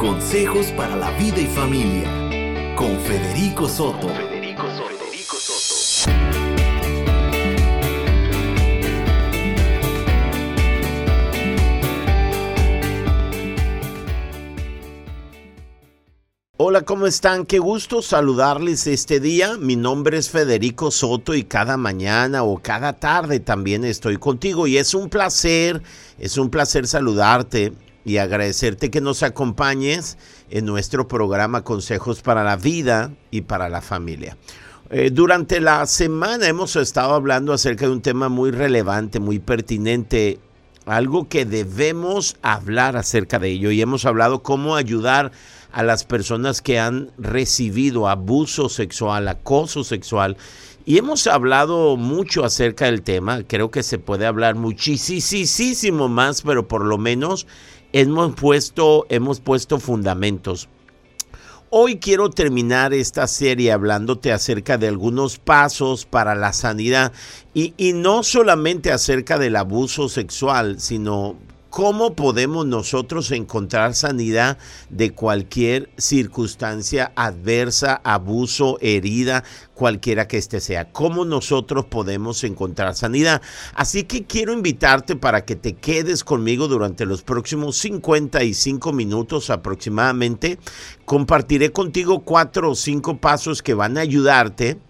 Consejos para la vida y familia con Federico Soto. Federico Soto. Hola, ¿cómo están? Qué gusto saludarles este día. Mi nombre es Federico Soto y cada mañana o cada tarde también estoy contigo y es un placer, es un placer saludarte y agradecerte que nos acompañes en nuestro programa Consejos para la Vida y para la Familia. Eh, durante la semana hemos estado hablando acerca de un tema muy relevante, muy pertinente, algo que debemos hablar acerca de ello y hemos hablado cómo ayudar a las personas que han recibido abuso sexual, acoso sexual. Y hemos hablado mucho acerca del tema, creo que se puede hablar muchísimo más, pero por lo menos hemos puesto, hemos puesto fundamentos. Hoy quiero terminar esta serie hablándote acerca de algunos pasos para la sanidad y, y no solamente acerca del abuso sexual, sino ¿Cómo podemos nosotros encontrar sanidad de cualquier circunstancia adversa, abuso, herida, cualquiera que este sea? ¿Cómo nosotros podemos encontrar sanidad? Así que quiero invitarte para que te quedes conmigo durante los próximos 55 minutos aproximadamente. Compartiré contigo cuatro o cinco pasos que van a ayudarte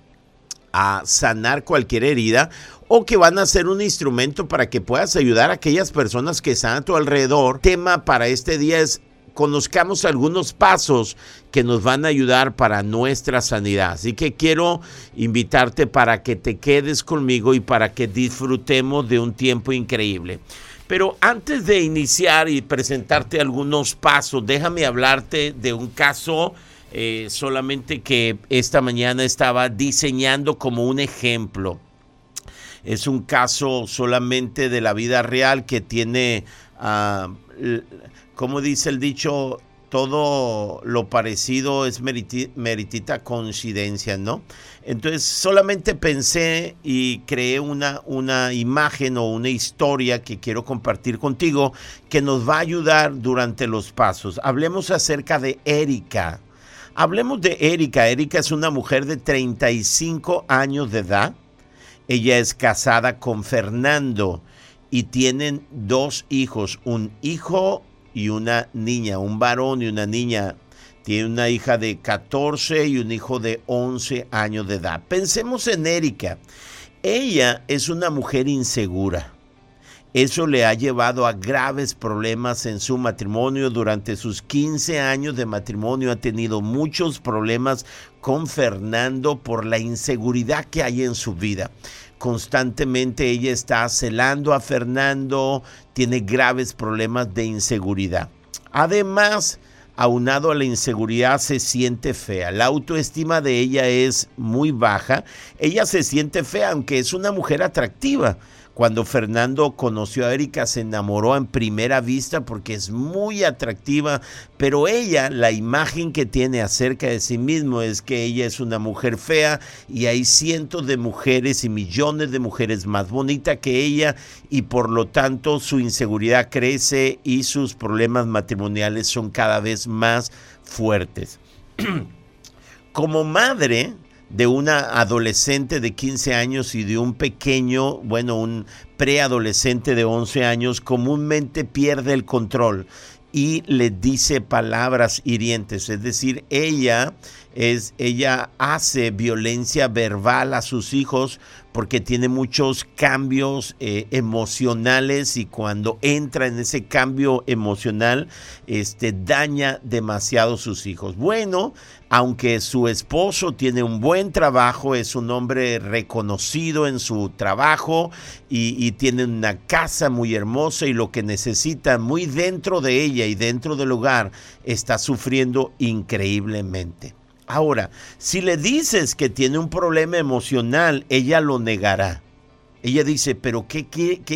a sanar cualquier herida o que van a ser un instrumento para que puedas ayudar a aquellas personas que están a tu alrededor. Tema para este día es conozcamos algunos pasos que nos van a ayudar para nuestra sanidad. Así que quiero invitarte para que te quedes conmigo y para que disfrutemos de un tiempo increíble. Pero antes de iniciar y presentarte algunos pasos, déjame hablarte de un caso eh, solamente que esta mañana estaba diseñando como un ejemplo es un caso solamente de la vida real que tiene, uh, como dice el dicho, todo lo parecido es meritita coincidencia, ¿no? Entonces solamente pensé y creé una, una imagen o una historia que quiero compartir contigo que nos va a ayudar durante los pasos. Hablemos acerca de Erika. Hablemos de Erika. Erika es una mujer de 35 años de edad ella es casada con Fernando y tienen dos hijos, un hijo y una niña, un varón y una niña. Tiene una hija de 14 y un hijo de 11 años de edad. Pensemos en Erika. Ella es una mujer insegura. Eso le ha llevado a graves problemas en su matrimonio. Durante sus 15 años de matrimonio ha tenido muchos problemas con Fernando por la inseguridad que hay en su vida. Constantemente ella está celando a Fernando, tiene graves problemas de inseguridad. Además, aunado a la inseguridad, se siente fea. La autoestima de ella es muy baja. Ella se siente fea, aunque es una mujer atractiva cuando Fernando conoció a Erika se enamoró en primera vista porque es muy atractiva, pero ella, la imagen que tiene acerca de sí mismo es que ella es una mujer fea y hay cientos de mujeres y millones de mujeres más bonitas que ella y por lo tanto su inseguridad crece y sus problemas matrimoniales son cada vez más fuertes. Como madre, de una adolescente de 15 años y de un pequeño, bueno, un preadolescente de 11 años, comúnmente pierde el control y le dice palabras hirientes, es decir, ella es ella hace violencia verbal a sus hijos porque tiene muchos cambios eh, emocionales y cuando entra en ese cambio emocional este daña demasiado a sus hijos. Bueno, aunque su esposo tiene un buen trabajo, es un hombre reconocido en su trabajo y, y tiene una casa muy hermosa y lo que necesita muy dentro de ella y dentro del hogar está sufriendo increíblemente. Ahora, si le dices que tiene un problema emocional, ella lo negará. Ella dice, pero ¿qué,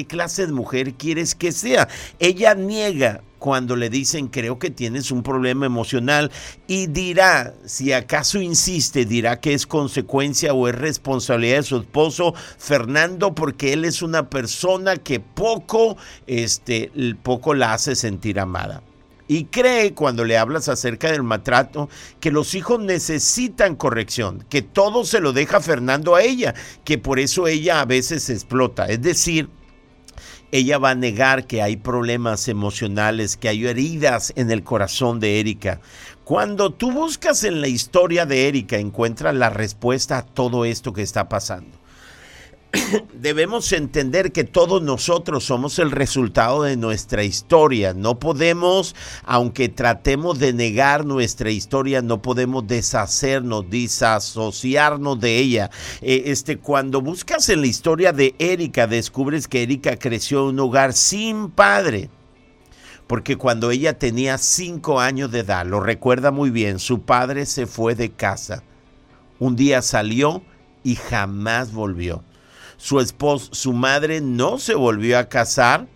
clase de mujer quieres que sea? Ella niega cuando le dicen, creo que tienes un problema emocional y dirá, si acaso insiste, dirá que es consecuencia o es responsabilidad de su esposo Fernando porque él es una persona que poco, este, poco la hace sentir amada. Y cree cuando le hablas acerca del maltrato que los hijos necesitan corrección, que todo se lo deja Fernando a ella, que por eso ella a veces explota. Es decir, ella va a negar que hay problemas emocionales, que hay heridas en el corazón de Erika. Cuando tú buscas en la historia de Erika, encuentras la respuesta a todo esto que está pasando. debemos entender que todos nosotros somos el resultado de nuestra historia. No podemos, aunque tratemos de negar nuestra historia, no podemos deshacernos, disasociarnos de ella. Eh, este, cuando buscas en la historia de Erika, descubres que Erika creció en un hogar sin padre porque cuando ella tenía cinco años de edad, lo recuerda muy bien, su padre se fue de casa. Un día salió y jamás volvió su esposo, su madre no se volvió a casar,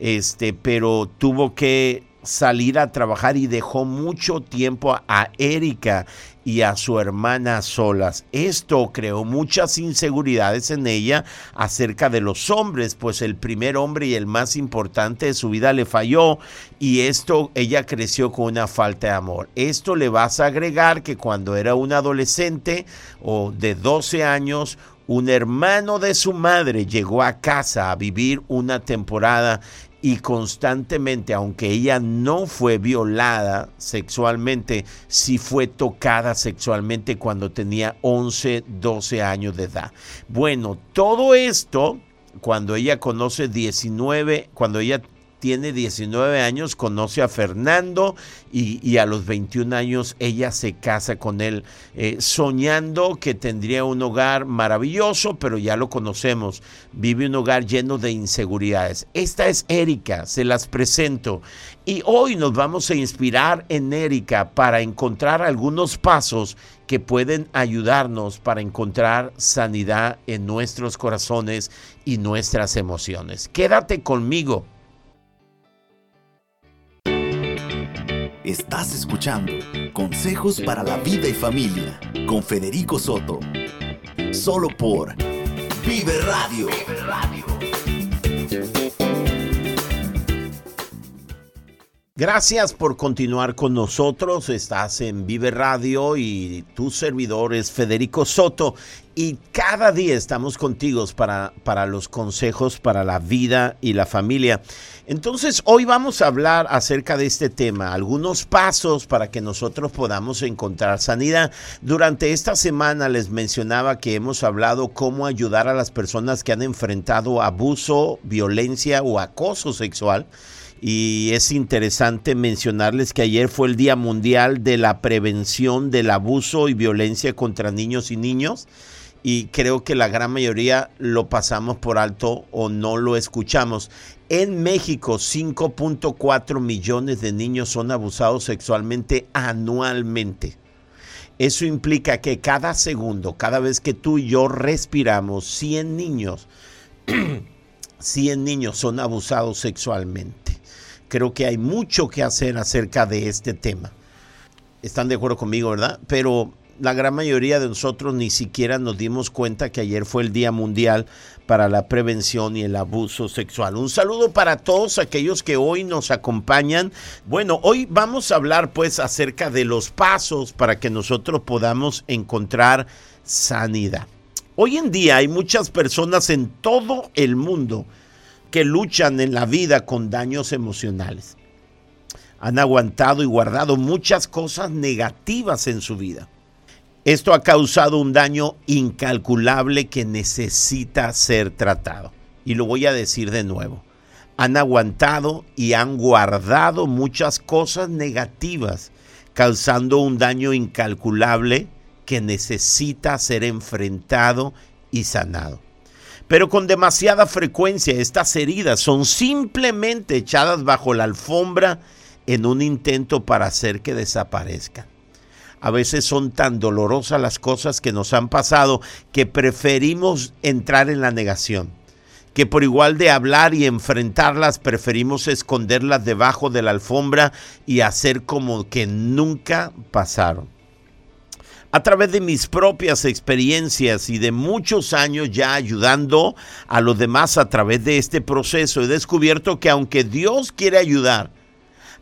este, pero tuvo que salir a trabajar y dejó mucho tiempo a Erika y a su hermana solas. Esto creó muchas inseguridades en ella acerca de los hombres, pues el primer hombre y el más importante de su vida le falló y esto ella creció con una falta de amor. Esto le vas a agregar que cuando era un adolescente o de 12 años un hermano de su madre llegó a casa a vivir una temporada y constantemente, aunque ella no fue violada sexualmente, sí fue tocada sexualmente cuando tenía 11, 12 años de edad. Bueno, todo esto, cuando ella conoce 19, cuando ella tiene 19 años, conoce a Fernando y, a los 21 años ella se casa con él, eh, soñando que tendría un hogar maravilloso, pero ya lo conocemos, vive un hogar lleno de inseguridades. Esta es Erika, se las presento. Y hoy nos vamos a inspirar en Erika para encontrar algunos pasos que pueden ayudarnos para encontrar sanidad en nuestros corazones y nuestras emociones. Quédate conmigo Estás escuchando Consejos para la Vida y Familia con Federico Soto. Solo por Vive Radio. Gracias por continuar con nosotros. Estás en Vive Radio y tu servidor es Federico Soto y cada día estamos contigo para, para los consejos para la vida y la familia. Entonces, hoy vamos a hablar acerca de este tema, algunos pasos para que nosotros podamos encontrar sanidad. Durante esta semana les mencionaba que hemos hablado cómo ayudar a las personas que han enfrentado abuso, violencia o acoso sexual. Y es interesante mencionarles que ayer fue el Día Mundial de la Prevención del Abuso y Violencia contra Niños y Niños y creo que la gran mayoría lo pasamos por alto o no lo escuchamos. En México, 5.4 millones de niños son abusados sexualmente anualmente. Eso implica que cada segundo, cada vez que tú y yo respiramos, 100 niños, 100 niños son abusados sexualmente. Creo que hay mucho que hacer acerca de este tema. ¿Están de acuerdo conmigo, verdad? Pero la gran mayoría de nosotros ni siquiera nos dimos cuenta que ayer fue el Día Mundial para la Prevención y el Abuso Sexual. Un saludo para todos aquellos que hoy nos acompañan. Bueno, hoy vamos a hablar pues acerca de los pasos para que nosotros podamos encontrar sanidad. Hoy en día hay muchas personas en todo el mundo que luchan en la vida con daños emocionales. Han aguantado y guardado muchas cosas negativas en su vida esto ha causado un daño incalculable que necesita ser tratado. Y lo voy a decir de nuevo. Han aguantado y han guardado muchas cosas negativas, causando un daño incalculable que necesita ser enfrentado y sanado. Pero con demasiada frecuencia estas heridas son simplemente echadas bajo la alfombra en un intento para hacer que desaparezcan. A veces son tan dolorosas las cosas que nos han pasado que preferimos entrar en la negación. Que por igual de hablar y enfrentarlas, preferimos esconderlas debajo de la alfombra y hacer como que nunca pasaron. A través de mis propias experiencias y de muchos años ya ayudando a los demás a través de este proceso, he descubierto que aunque Dios quiere ayudar,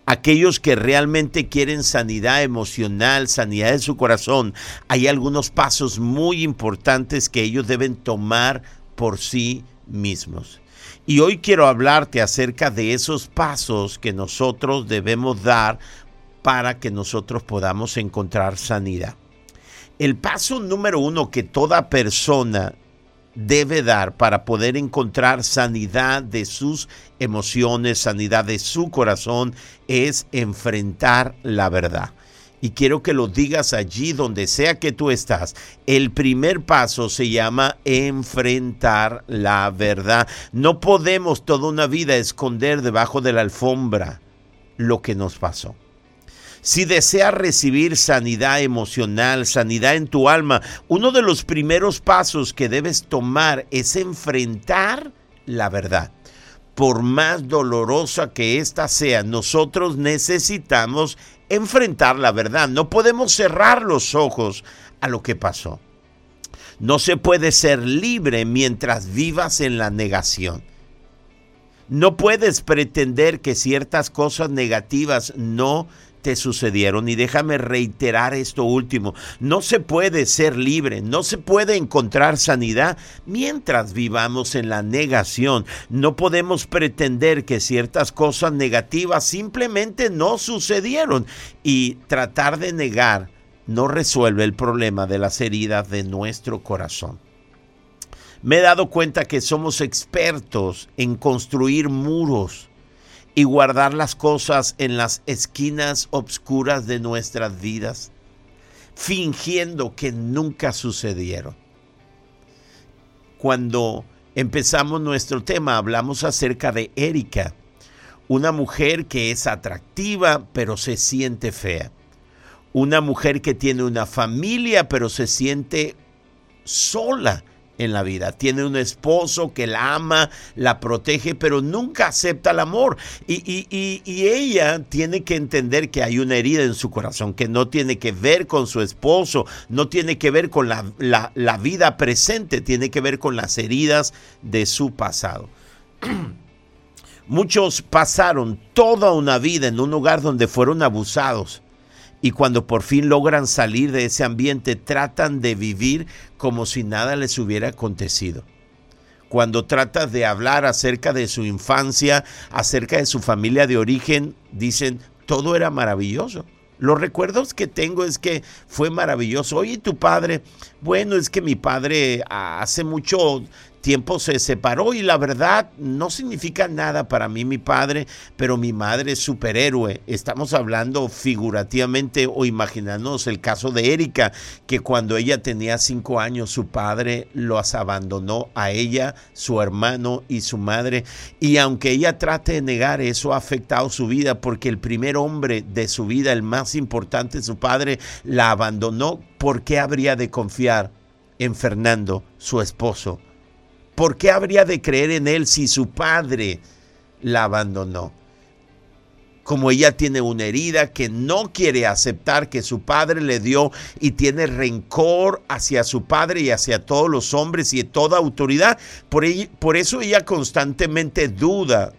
aquellos que realmente quieren sanidad emocional, sanidad de su corazón, hay algunos pasos muy importantes que ellos deben tomar por sí mismos. Y hoy quiero hablarte acerca de esos pasos que nosotros debemos dar para que nosotros podamos encontrar sanidad. El paso número uno que toda persona debe dar para poder encontrar sanidad de sus emociones, sanidad de su corazón, es enfrentar la verdad. Y quiero que lo digas allí donde sea que tú estás. El primer paso se llama enfrentar la verdad. No podemos toda una vida esconder debajo de la alfombra lo que nos pasó. Si deseas recibir sanidad emocional, sanidad en tu alma, uno de los primeros pasos que debes tomar es enfrentar la verdad. Por más dolorosa que ésta sea, nosotros necesitamos enfrentar la verdad. No podemos cerrar los ojos a lo que pasó. No se puede ser libre mientras vivas en la negación. No puedes pretender que ciertas cosas negativas no te sucedieron. Y déjame reiterar esto último. No se puede ser libre, no se puede encontrar sanidad mientras vivamos en la negación. No podemos pretender que ciertas cosas negativas simplemente no sucedieron. Y tratar de negar no resuelve el problema de las heridas de nuestro corazón. Me he dado cuenta que somos expertos en construir muros y guardar las cosas en las esquinas obscuras de nuestras vidas, fingiendo que nunca sucedieron. Cuando empezamos nuestro tema hablamos acerca de Erika, una mujer que es atractiva pero se siente fea. Una mujer que tiene una familia pero se siente sola en la vida. Tiene un esposo que la ama, la protege, pero nunca acepta el amor. Y, ella tiene que entender que hay una herida en su corazón, que no tiene que ver con su esposo, no tiene que ver con la, vida presente, tiene que ver con las heridas de su pasado. Muchos pasaron toda una vida en un lugar donde fueron abusados y cuando por fin logran salir de ese ambiente tratan de vivir como si nada les hubiera acontecido. Cuando tratas de hablar acerca de su infancia, acerca de su familia de origen, dicen, todo era maravilloso. Los recuerdos que tengo es que fue maravilloso. Oye, tu padre, bueno, es que mi padre hace mucho tiempo se separó y la verdad no significa nada para mí mi padre, pero mi madre es superhéroe. Estamos hablando figurativamente o imaginándonos el caso de Erika, que cuando ella tenía cinco años su padre los abandonó a ella, su hermano y su madre. Y aunque ella trate de negar, eso ha afectado su vida porque el primer hombre de su vida, el más importante, su padre, la abandonó. ¿Por qué habría de confiar en Fernando, su esposo? ¿Por qué habría de creer en él si su padre la abandonó? Como ella tiene una herida que no quiere aceptar que su padre le dio y tiene rencor hacia su padre y hacia todos los hombres y toda autoridad, por, por eso ella constantemente duda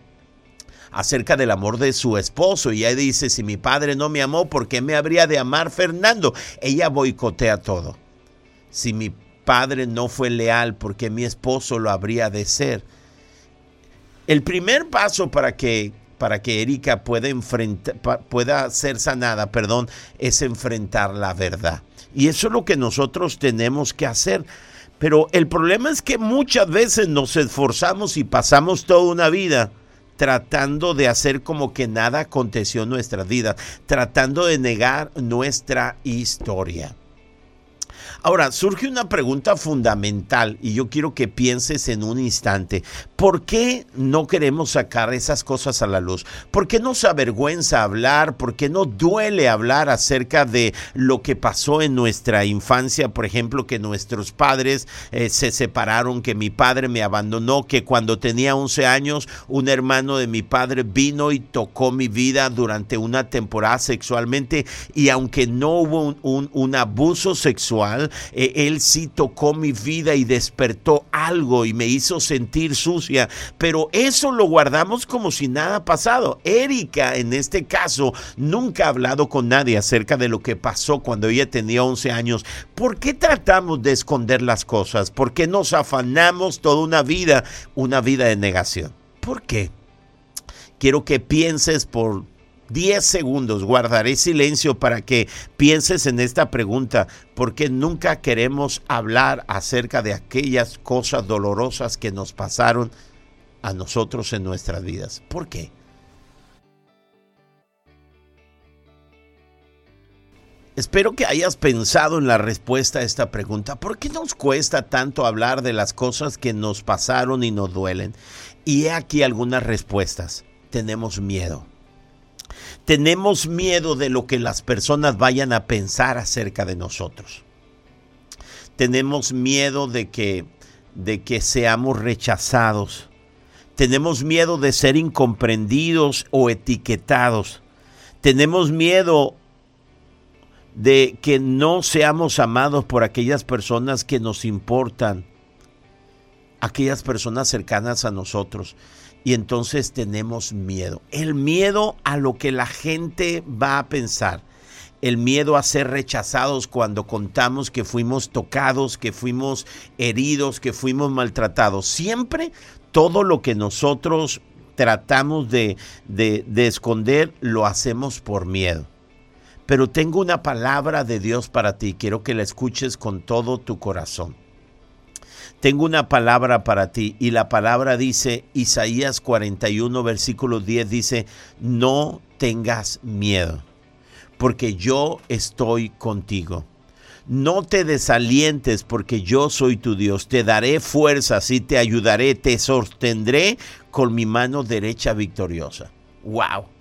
acerca del amor de su esposo. Y ella dice, si mi padre no me amó, ¿por qué me habría de amar Fernando? Ella boicotea todo. Si mi padre no fue leal porque mi esposo lo habría de ser. El primer paso para que para que Erika pueda, enfrentar, pueda ser sanada, perdón, es enfrentar la verdad. Y eso es lo que nosotros tenemos que hacer. Pero el problema es que muchas veces nos esforzamos y pasamos toda una vida tratando de hacer como que nada aconteció en nuestra vida, tratando de negar nuestra historia. Ahora, surge una pregunta fundamental y yo quiero que pienses en un instante. ¿Por qué no queremos sacar esas cosas a la luz? ¿Por qué nos avergüenza hablar? ¿Por qué no duele hablar acerca de lo que pasó en nuestra infancia? Por ejemplo, que nuestros padres eh, se separaron, que mi padre me abandonó, que cuando tenía 11 años un hermano de mi padre vino y tocó mi vida durante una temporada sexualmente y aunque no hubo un abuso sexual, eh, él sí tocó mi vida y despertó algo y me hizo sentir sucia, pero eso lo guardamos como si nada pasado. Erika, en este caso, nunca ha hablado con nadie acerca de lo que pasó cuando ella tenía 11 años. ¿Por qué tratamos de esconder las cosas? ¿Por qué nos afanamos toda una vida, una vida de negación? ¿Por qué? Quiero que pienses por 10 segundos, guardaré silencio para que pienses en esta pregunta, porque nunca queremos hablar acerca de aquellas cosas dolorosas que nos pasaron a nosotros en nuestras vidas. ¿Por qué? Espero que hayas pensado en la respuesta a esta pregunta. ¿Por qué nos cuesta tanto hablar de las cosas que nos pasaron y nos duelen? Y he aquí algunas respuestas. Tenemos miedo. Tenemos miedo de lo que las personas vayan a pensar acerca de nosotros. Tenemos miedo de que, de que seamos rechazados. Tenemos miedo de ser incomprendidos o etiquetados. Tenemos miedo de que no seamos amados por aquellas personas que nos importan, aquellas personas cercanas a nosotros y entonces tenemos miedo. El miedo a lo que la gente va a pensar. El miedo a ser rechazados cuando contamos que fuimos tocados, que fuimos heridos, que fuimos maltratados. Siempre todo lo que nosotros tratamos de, de, de esconder lo hacemos por miedo. Pero tengo una palabra de Dios para ti. Quiero que la escuches con todo tu corazón tengo una palabra para ti y la palabra dice, Isaías 41, versículo 10 dice, no tengas miedo, porque yo estoy contigo. No te desalientes porque yo soy tu Dios. Te daré fuerzas y te ayudaré. Te sostendré con mi mano derecha victoriosa. ¡Wow!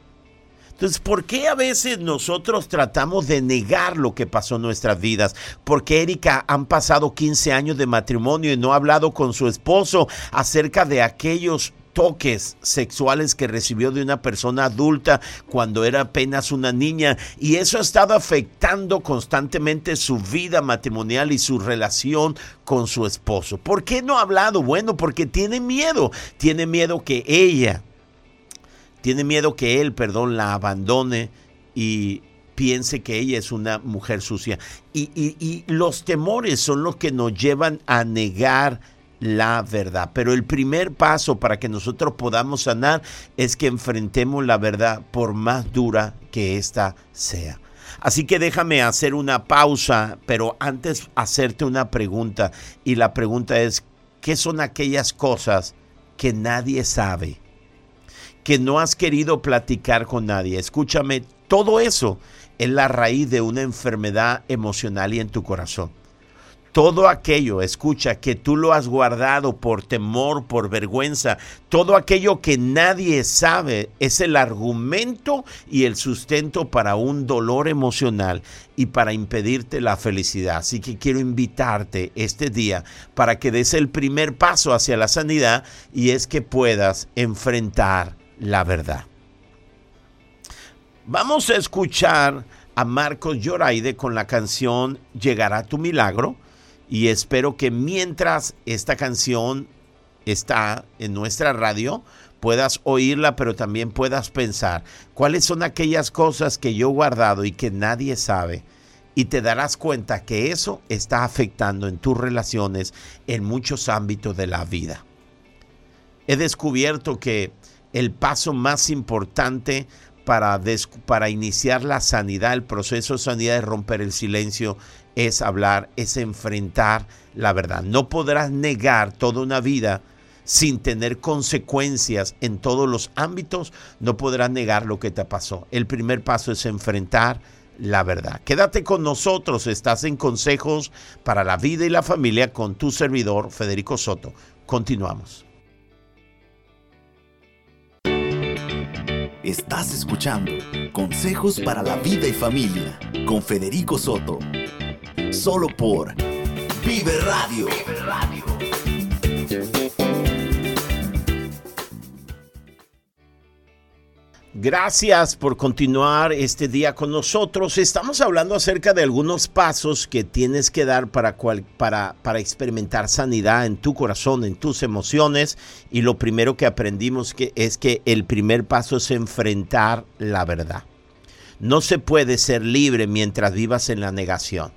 Entonces, ¿por qué a veces nosotros tratamos de negar lo que pasó en nuestras vidas? Porque Erika han pasado 15 años de matrimonio y no ha hablado con su esposo acerca de aquellos toques sexuales que recibió de una persona adulta cuando era apenas una niña y eso ha estado afectando constantemente su vida matrimonial y su relación con su esposo. ¿Por qué no ha hablado? Bueno, porque tiene miedo, tiene miedo que ella tiene miedo que él, perdón, la abandone y piense que ella es una mujer sucia. Y, y, los temores son los que nos llevan a negar la verdad. Pero el primer paso para que nosotros podamos sanar es que enfrentemos la verdad por más dura que ésta sea. Así que déjame hacer una pausa, pero antes hacerte una pregunta. Y la pregunta es, ¿qué son aquellas cosas que nadie sabe? Que no has querido platicar con nadie. Escúchame, todo eso es la raíz de una enfermedad emocional y en tu corazón. Todo aquello, escucha, que tú lo has guardado por temor, por vergüenza, todo aquello que nadie sabe es el argumento y el sustento para un dolor emocional y para impedirte la felicidad. Así que quiero invitarte este día para que des el primer paso hacia la sanidad y es que puedas enfrentar la verdad. Vamos a escuchar a Marcos Lloraide con la canción Llegará tu milagro y espero que mientras esta canción está en nuestra radio puedas oírla pero también puedas pensar cuáles son aquellas cosas que yo he guardado y que nadie sabe y te darás cuenta que eso está afectando en tus relaciones en muchos ámbitos de la vida. He descubierto que el paso más importante para, para iniciar la sanidad, el proceso de sanidad de romper el silencio, es hablar, es enfrentar la verdad. No podrás negar toda una vida sin tener consecuencias en todos los ámbitos, no podrás negar lo que te pasó. El primer paso es enfrentar la verdad. Quédate con nosotros, estás en Consejos para la Vida y la Familia con tu servidor Federico Soto. Continuamos. Estás escuchando Consejos para la Vida y Familia con Federico Soto. Solo por Vive Radio. Gracias por continuar este día con nosotros. Estamos hablando acerca de algunos pasos que tienes que dar para, para, para, experimentar sanidad en tu corazón, en tus emociones. Y lo primero que aprendimos que es que el primer paso es enfrentar la verdad. No se puede ser libre mientras vivas en la negación.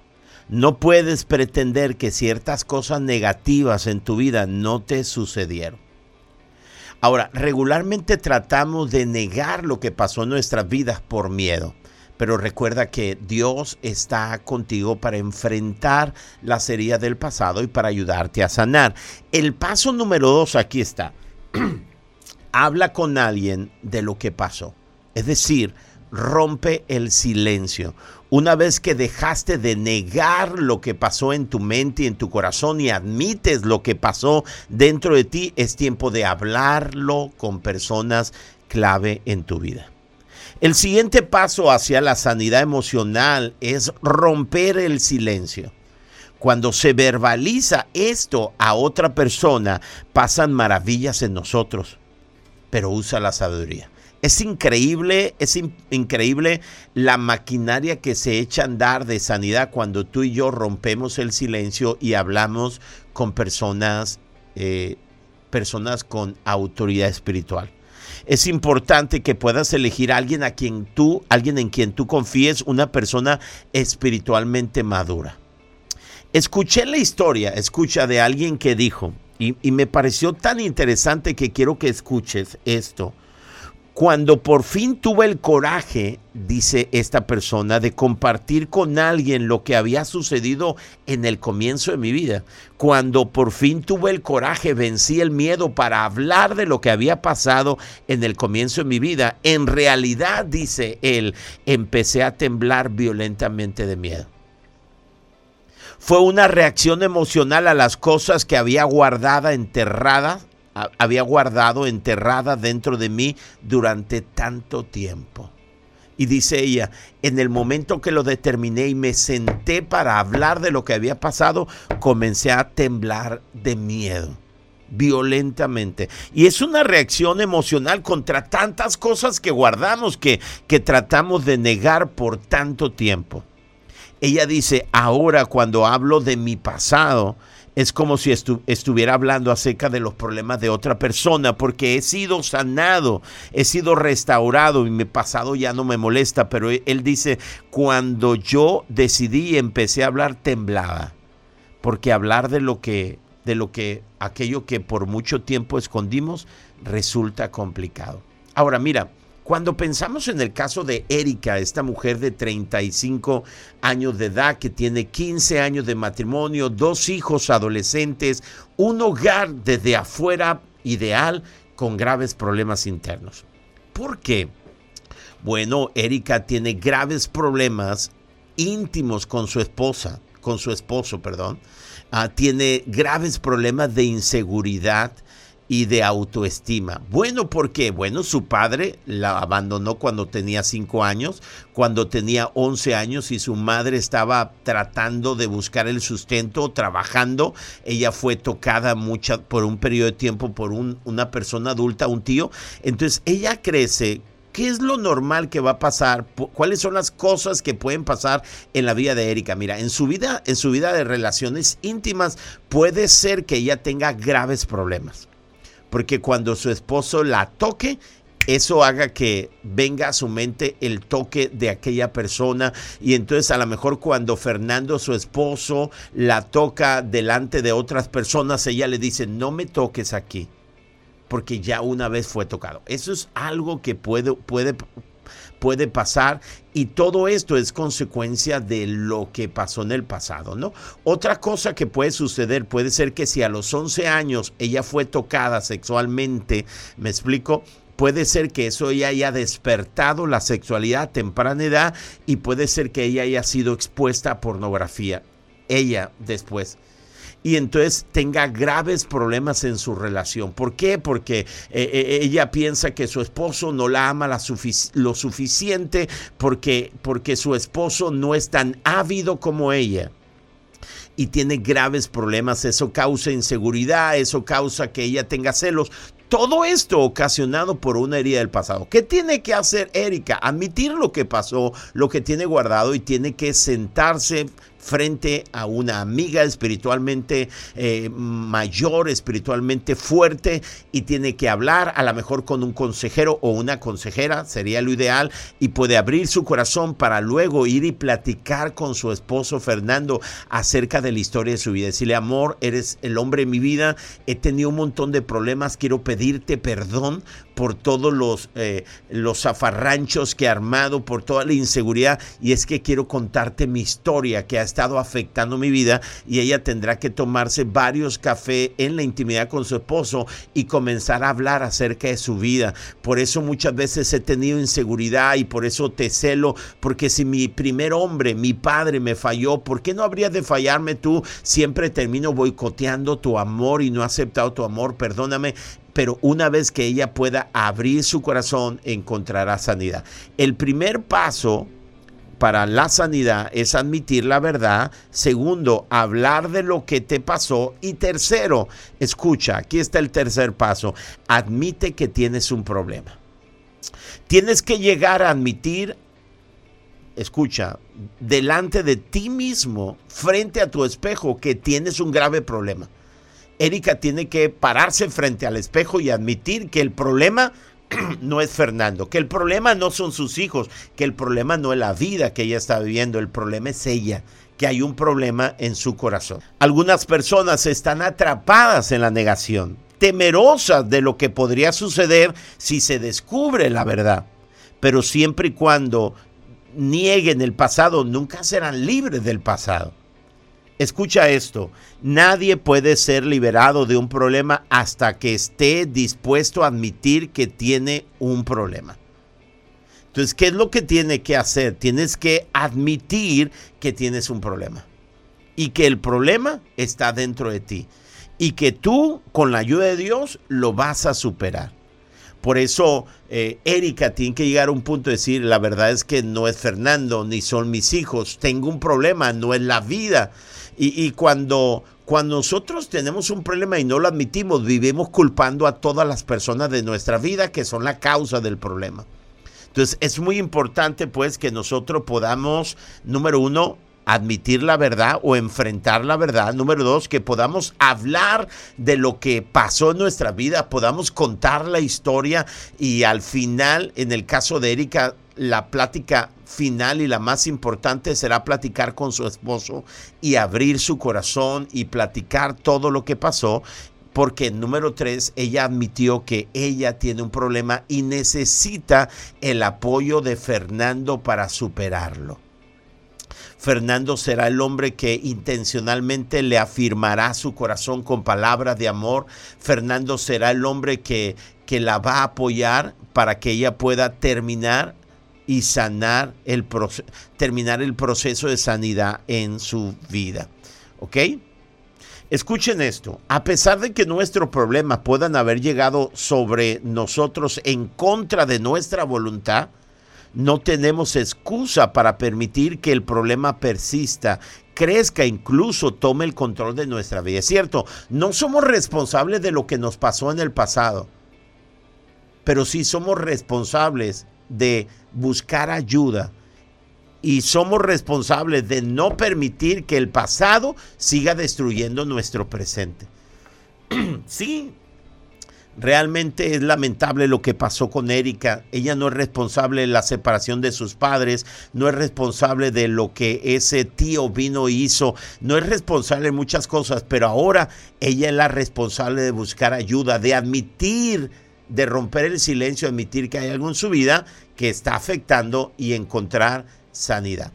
No puedes pretender que ciertas cosas negativas en tu vida no te sucedieron. Ahora, regularmente tratamos de negar lo que pasó en nuestras vidas por miedo. Pero recuerda que Dios está contigo para enfrentar las heridas del pasado y para ayudarte a sanar. El paso número dos aquí está. Habla con alguien de lo que pasó. Es decir, rompe el silencio. Una vez que dejaste de negar lo que pasó en tu mente y en tu corazón y admites lo que pasó dentro de ti, es tiempo de hablarlo con personas clave en tu vida. El siguiente paso hacia la sanidad emocional es romper el silencio. Cuando se verbaliza esto a otra persona, pasan maravillas en nosotros, pero usa la sabiduría. Es increíble, es increíble la maquinaria que se echa a andar de sanidad cuando tú y yo rompemos el silencio y hablamos con personas, eh, personas con autoridad espiritual. Es importante que puedas elegir a alguien a quien tú, alguien en quien tú confíes, una persona espiritualmente madura. Escuché la historia, escucha de alguien que dijo, y, y me pareció tan interesante que quiero que escuches esto cuando por fin tuve el coraje, dice esta persona, de compartir con alguien lo que había sucedido en el comienzo de mi vida, cuando por fin tuve el coraje, vencí el miedo para hablar de lo que había pasado en el comienzo de mi vida, en realidad, dice él, empecé a temblar violentamente de miedo. Fue una reacción emocional a las cosas que había guardada, enterrada había guardado enterrada dentro de mí durante tanto tiempo. Y dice ella, en el momento que lo determiné y me senté para hablar de lo que había pasado, comencé a temblar de miedo violentamente. Y es una reacción emocional contra tantas cosas que guardamos, que, que tratamos de negar por tanto tiempo. Ella dice, ahora cuando hablo de mi pasado, es como si estuviera hablando acerca de los problemas de otra persona, porque he sido sanado, he sido restaurado y mi pasado ya no me molesta, pero e, él dice, cuando yo decidí y empecé a hablar temblaba, porque hablar de lo que, de lo que, aquello que por mucho tiempo escondimos, resulta complicado. Ahora mira, cuando pensamos en el caso de Erika, esta mujer de 35 años de edad que tiene 15 años de matrimonio, dos hijos adolescentes, un hogar desde afuera ideal con graves problemas internos. ¿Por qué? Bueno, Erika tiene graves problemas íntimos con su esposa, con su esposo, perdón. Ah, tiene graves problemas de inseguridad y de autoestima. Bueno, ¿por qué? Bueno, su padre la abandonó cuando tenía 5 años, cuando tenía 11 años y su madre estaba tratando de buscar el sustento, trabajando. Ella fue tocada mucha, por un periodo de tiempo por una persona adulta, un tío. Entonces ella crece ¿Qué es lo normal que va a pasar? ¿Cuáles son las cosas que pueden pasar en la vida de Erika? Mira, en su vida, en su vida de relaciones íntimas puede ser que ella tenga graves problemas porque cuando su esposo la toque, eso haga que venga a su mente el toque de aquella persona. Y entonces a lo mejor cuando Fernando su esposo la toca delante de otras personas ella le dice no me toques aquí porque ya una vez fue tocado eso es algo que puede puede puede pasar y todo esto es consecuencia de lo que pasó en el pasado, ¿no? Otra cosa que puede suceder puede ser que si a los 11 años ella fue tocada sexualmente, me explico, puede ser que eso ella haya despertado la sexualidad a temprana edad y puede ser que ella haya sido expuesta a pornografía. Ella después y entonces tenga graves problemas en su relación. ¿Por qué? Porque eh, eh, ella piensa que su esposo no la ama lo suficiente, porque, porque su esposo no es tan ávido como ella y tiene graves problemas. Eso causa inseguridad, eso causa que ella tenga celos. Todo esto ocasionado por una herida del pasado. ¿Qué tiene que hacer Erika? Admitir lo que pasó, lo que tiene guardado y tiene que sentarse frente a una amiga espiritualmente eh, mayor, espiritualmente fuerte y tiene que hablar a lo mejor con un consejero o una consejera, sería lo ideal, y puede abrir su corazón para luego ir y platicar con su esposo Fernando acerca de la historia de su vida. Decirle, amor, eres el hombre de mi vida, he tenido un montón de problemas, quiero pedirte perdón por todos los, eh, los zafarranchos que he armado, por toda la inseguridad, y es que quiero contarte mi historia que ha estado afectando mi vida y ella tendrá que tomarse varios cafés en la intimidad con su esposo y comenzar a hablar acerca de su vida. Por eso muchas veces he tenido inseguridad y por eso te celo, porque si mi primer hombre, mi padre me falló, ¿por qué no habría de fallarme tú? Siempre termino boicoteando tu amor y no he aceptado tu amor, perdóname pero una vez que ella pueda abrir su corazón, encontrará sanidad. El primer paso para la sanidad es admitir la verdad. Segundo, hablar de lo que te pasó. Y tercero, escucha, aquí está el tercer paso. Admite que tienes un problema. Tienes que llegar a admitir, escucha, delante de ti mismo, frente a tu espejo, que tienes un grave problema. Erika tiene que pararse frente al espejo y admitir que el problema no es Fernando, que el problema no son sus hijos, que el problema no es la vida que ella está viviendo, el problema es ella, que hay un problema en su corazón. Algunas personas están atrapadas en la negación, temerosas de lo que podría suceder si se descubre la verdad, pero siempre y cuando nieguen el pasado, nunca serán libres del pasado. Escucha esto, nadie puede ser liberado de un problema hasta que esté dispuesto a admitir que tiene un problema. Entonces, ¿qué es lo que tiene que hacer? Tienes que admitir que tienes un problema y que el problema está dentro de ti y que tú, con la ayuda de Dios, lo vas a superar. Por eso eh, Erika tiene que llegar a un punto de decir, la verdad es que no es Fernando, ni son mis hijos, tengo un problema, no es la vida. Y, cuando, cuando nosotros tenemos un problema y no lo admitimos, vivimos culpando a todas las personas de nuestra vida que son la causa del problema. Entonces es muy importante pues que nosotros podamos, número uno, admitir la verdad o enfrentar la verdad. Número dos, que podamos hablar de lo que pasó en nuestra vida, podamos contar la historia y al final, en el caso de Erika, la plática final y la más importante será platicar con su esposo y abrir su corazón y platicar todo lo que pasó porque número tres, ella admitió que ella tiene un problema y necesita el apoyo de Fernando para superarlo. Fernando será el hombre que intencionalmente le afirmará su corazón con palabras de amor. Fernando será el hombre que, que la va a apoyar para que ella pueda terminar y sanar el terminar el proceso de sanidad en su vida. ¿Ok? Escuchen esto, a pesar de que nuestros problemas puedan haber llegado sobre nosotros en contra de nuestra voluntad, no tenemos excusa para permitir que el problema persista, crezca, incluso tome el control de nuestra vida. Es cierto, no somos responsables de lo que nos pasó en el pasado, pero sí somos responsables de buscar ayuda y somos responsables de no permitir que el pasado siga destruyendo nuestro presente. sí, realmente es lamentable lo que pasó con Erika. Ella no es responsable de la separación de sus padres, no es responsable de lo que ese tío vino y hizo, no es responsable de muchas cosas, pero ahora ella es la responsable de buscar ayuda, de admitir de romper el silencio, admitir que hay algo en su vida que está afectando y encontrar sanidad.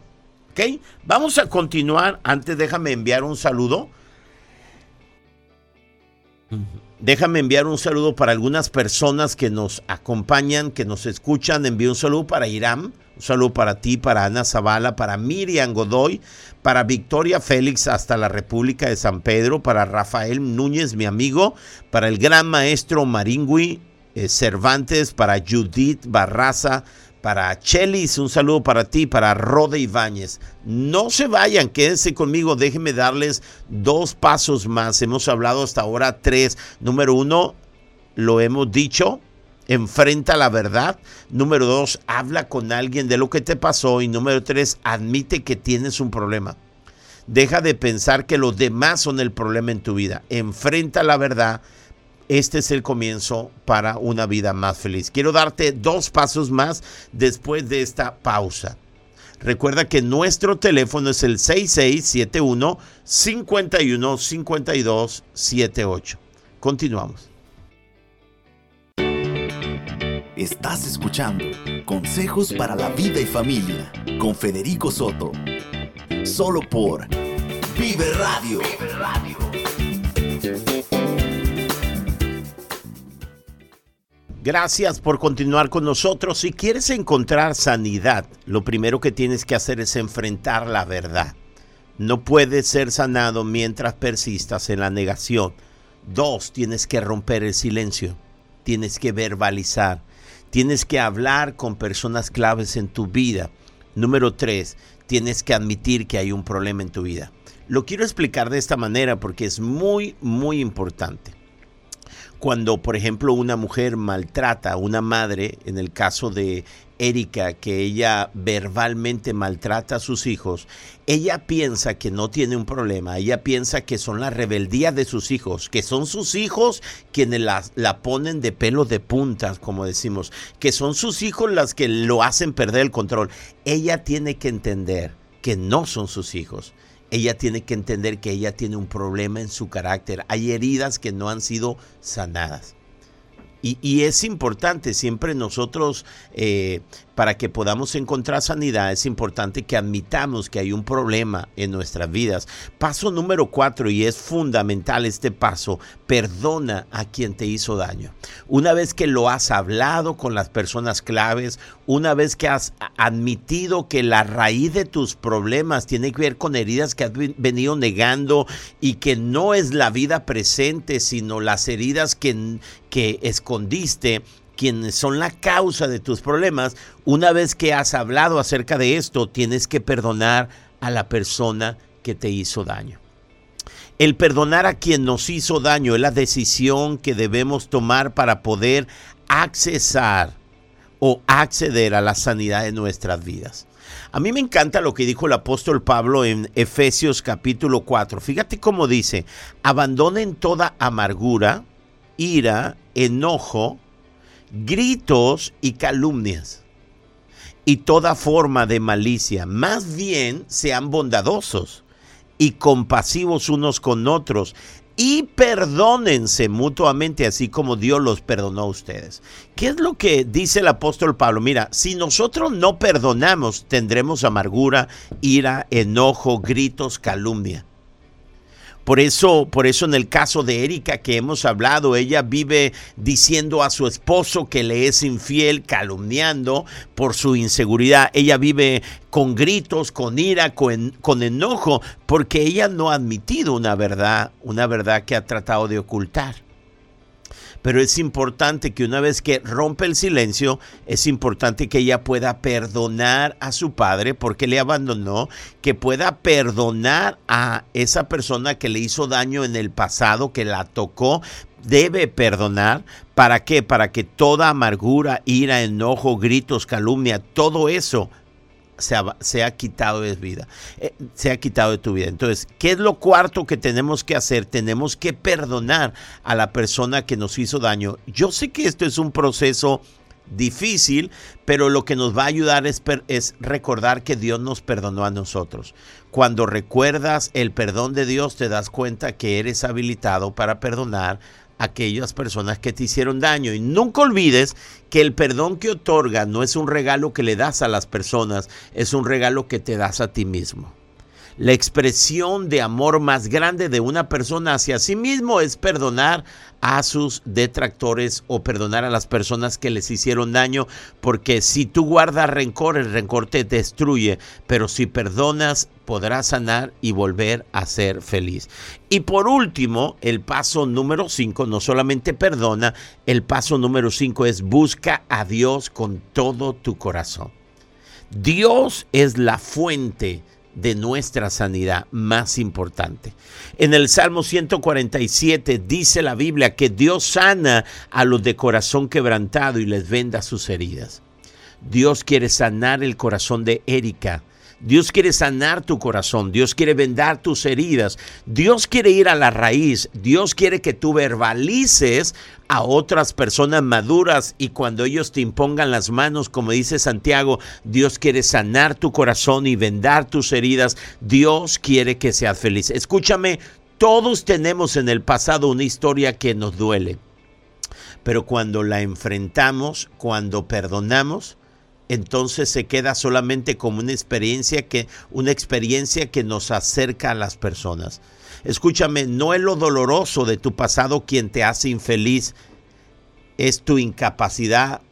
¿Ok? Vamos a continuar. Antes déjame enviar un saludo. Déjame enviar un saludo para algunas personas que nos acompañan, que nos escuchan. Envío un saludo para Irán, un saludo para ti, para Ana Zavala, para Miriam Godoy, para Victoria Félix hasta la República de San Pedro, para Rafael Núñez, mi amigo, para el gran maestro Maringui eh, Cervantes, para Judith Barraza, para Chelis, un saludo para ti, para Rode Ibáñez. No se vayan, quédense conmigo, déjenme darles dos pasos más. Hemos hablado hasta ahora tres. Número uno, lo hemos dicho, enfrenta la verdad. Número dos, habla con alguien de lo que te pasó. Y número tres, admite que tienes un problema. Deja de pensar que los demás son el problema en tu vida. Enfrenta la verdad. Este es el comienzo para una vida más feliz. Quiero darte dos pasos más después de esta pausa. Recuerda que nuestro teléfono es el 6671 515278. Continuamos. Estás escuchando Consejos para la vida y familia con Federico Soto. Solo por Vive Radio. Gracias por continuar con nosotros. Si quieres encontrar sanidad, lo primero que tienes que hacer es enfrentar la verdad. No puedes ser sanado mientras persistas en la negación. Dos, tienes que romper el silencio. Tienes que verbalizar. Tienes que hablar con personas claves en tu vida. Número tres, tienes que admitir que hay un problema en tu vida. Lo quiero explicar de esta manera porque es muy, muy importante cuando, por ejemplo, una mujer maltrata a una madre, en el caso de Erika, que ella verbalmente maltrata a sus hijos, ella piensa que no tiene un problema, ella piensa que son la rebeldía de sus hijos, que son sus hijos quienes la, la ponen de pelo de puntas, como decimos, que son sus hijos las que lo hacen perder el control. Ella tiene que entender que no son sus hijos ella tiene que entender que ella tiene un problema en su carácter. Hay heridas que no han sido sanadas. Y, es importante siempre nosotros, eh, para que podamos encontrar sanidad, es importante que admitamos que hay un problema en nuestras vidas. Paso número cuatro, y es fundamental este paso, perdona a quien te hizo daño. Una vez que lo has hablado con las personas claves, una vez que has admitido que la raíz de tus problemas tiene que ver con heridas que has venido negando y que no es la vida presente, sino las heridas que, que escondiste, quienes son la causa de tus problemas, una vez que has hablado acerca de esto, tienes que perdonar a la persona que te hizo daño. El perdonar a quien nos hizo daño es la decisión que debemos tomar para poder accesar o acceder a la sanidad de nuestras vidas. A mí me encanta lo que dijo el apóstol Pablo en Efesios capítulo 4. Fíjate cómo dice, abandonen toda amargura, ira, enojo, gritos y calumnias y toda forma de malicia. Más bien sean bondadosos y compasivos unos con otros y perdónense mutuamente así como Dios los perdonó a ustedes. ¿Qué es lo que dice el apóstol Pablo? Mira, si nosotros no perdonamos, tendremos amargura, ira, enojo, gritos, calumnia. Por eso, por eso en el caso de Erika que hemos hablado, ella vive diciendo a su esposo que le es infiel, calumniando por su inseguridad. Ella vive con gritos, con ira, con, con enojo, porque ella no ha admitido una verdad, una verdad que ha tratado de ocultar pero es importante que una vez que rompe el silencio, es importante que ella pueda perdonar a su padre porque le abandonó, que pueda perdonar a esa persona que le hizo daño en el pasado, que la tocó, debe perdonar. ¿Para qué? Para que toda amargura, ira, enojo, gritos, calumnia, todo eso se ha, quitado de vida, eh, se ha quitado de tu vida. Entonces, ¿qué es lo cuarto que tenemos que hacer? Tenemos que perdonar a la persona que nos hizo daño. Yo sé que esto es un proceso difícil, pero lo que nos va a ayudar es, es, recordar que Dios nos perdonó a nosotros. Cuando recuerdas el perdón de Dios, te das cuenta que eres habilitado para perdonar aquellas personas que te hicieron daño. Y nunca olvides que el perdón que otorga no es un regalo que le das a las personas, es un regalo que te das a ti mismo. La expresión de amor más grande de una persona hacia sí mismo es perdonar a sus detractores o perdonar a las personas que les hicieron daño, porque si tú guardas rencor, el rencor te destruye, pero si perdonas, podrás sanar y volver a ser feliz. Y por último, el paso número 5 no solamente perdona, el paso número 5 es busca a Dios con todo tu corazón. Dios es la fuente de nuestra sanidad más importante. En el Salmo 147 dice la Biblia que Dios sana a los de corazón quebrantado y les venda sus heridas. Dios quiere sanar el corazón de Erika. Dios quiere sanar tu corazón, Dios quiere vendar tus heridas, Dios quiere ir a la raíz, Dios quiere que tú verbalices a otras personas maduras y cuando ellos te impongan las manos, como dice Santiago, Dios quiere sanar tu corazón y vendar tus heridas, Dios quiere que seas feliz. Escúchame, todos tenemos en el pasado una historia que nos duele, pero cuando la enfrentamos, cuando perdonamos, entonces se queda solamente como una experiencia que una experiencia que nos acerca a las personas. Escúchame, no es lo doloroso de tu pasado quien te hace infeliz, es tu incapacidad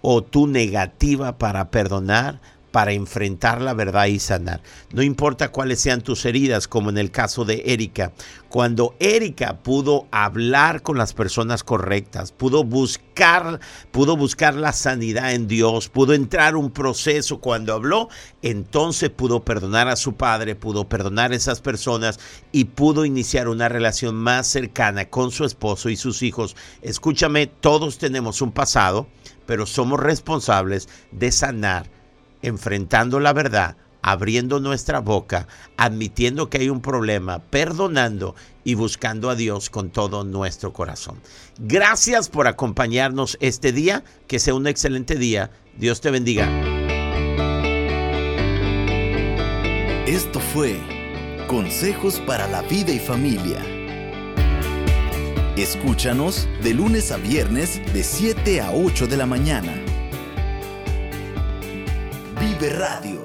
o tu negativa para perdonar, para enfrentar la verdad y sanar. No importa cuáles sean tus heridas, como en el caso de Erika. Cuando Erika pudo hablar con las personas correctas, pudo buscar, pudo buscar la sanidad en Dios, pudo entrar un proceso cuando habló, entonces pudo perdonar a su padre, pudo perdonar a esas personas y pudo iniciar una relación más cercana con su esposo y sus hijos. Escúchame, todos tenemos un pasado, pero somos responsables de sanar enfrentando la verdad, abriendo nuestra boca, admitiendo que hay un problema, perdonando y buscando a Dios con todo nuestro corazón. Gracias por acompañarnos este día, que sea un excelente día. Dios te bendiga. Esto fue Consejos para la vida y familia. Escúchanos de lunes a viernes de 7 a 8 de la mañana. Vive Radio.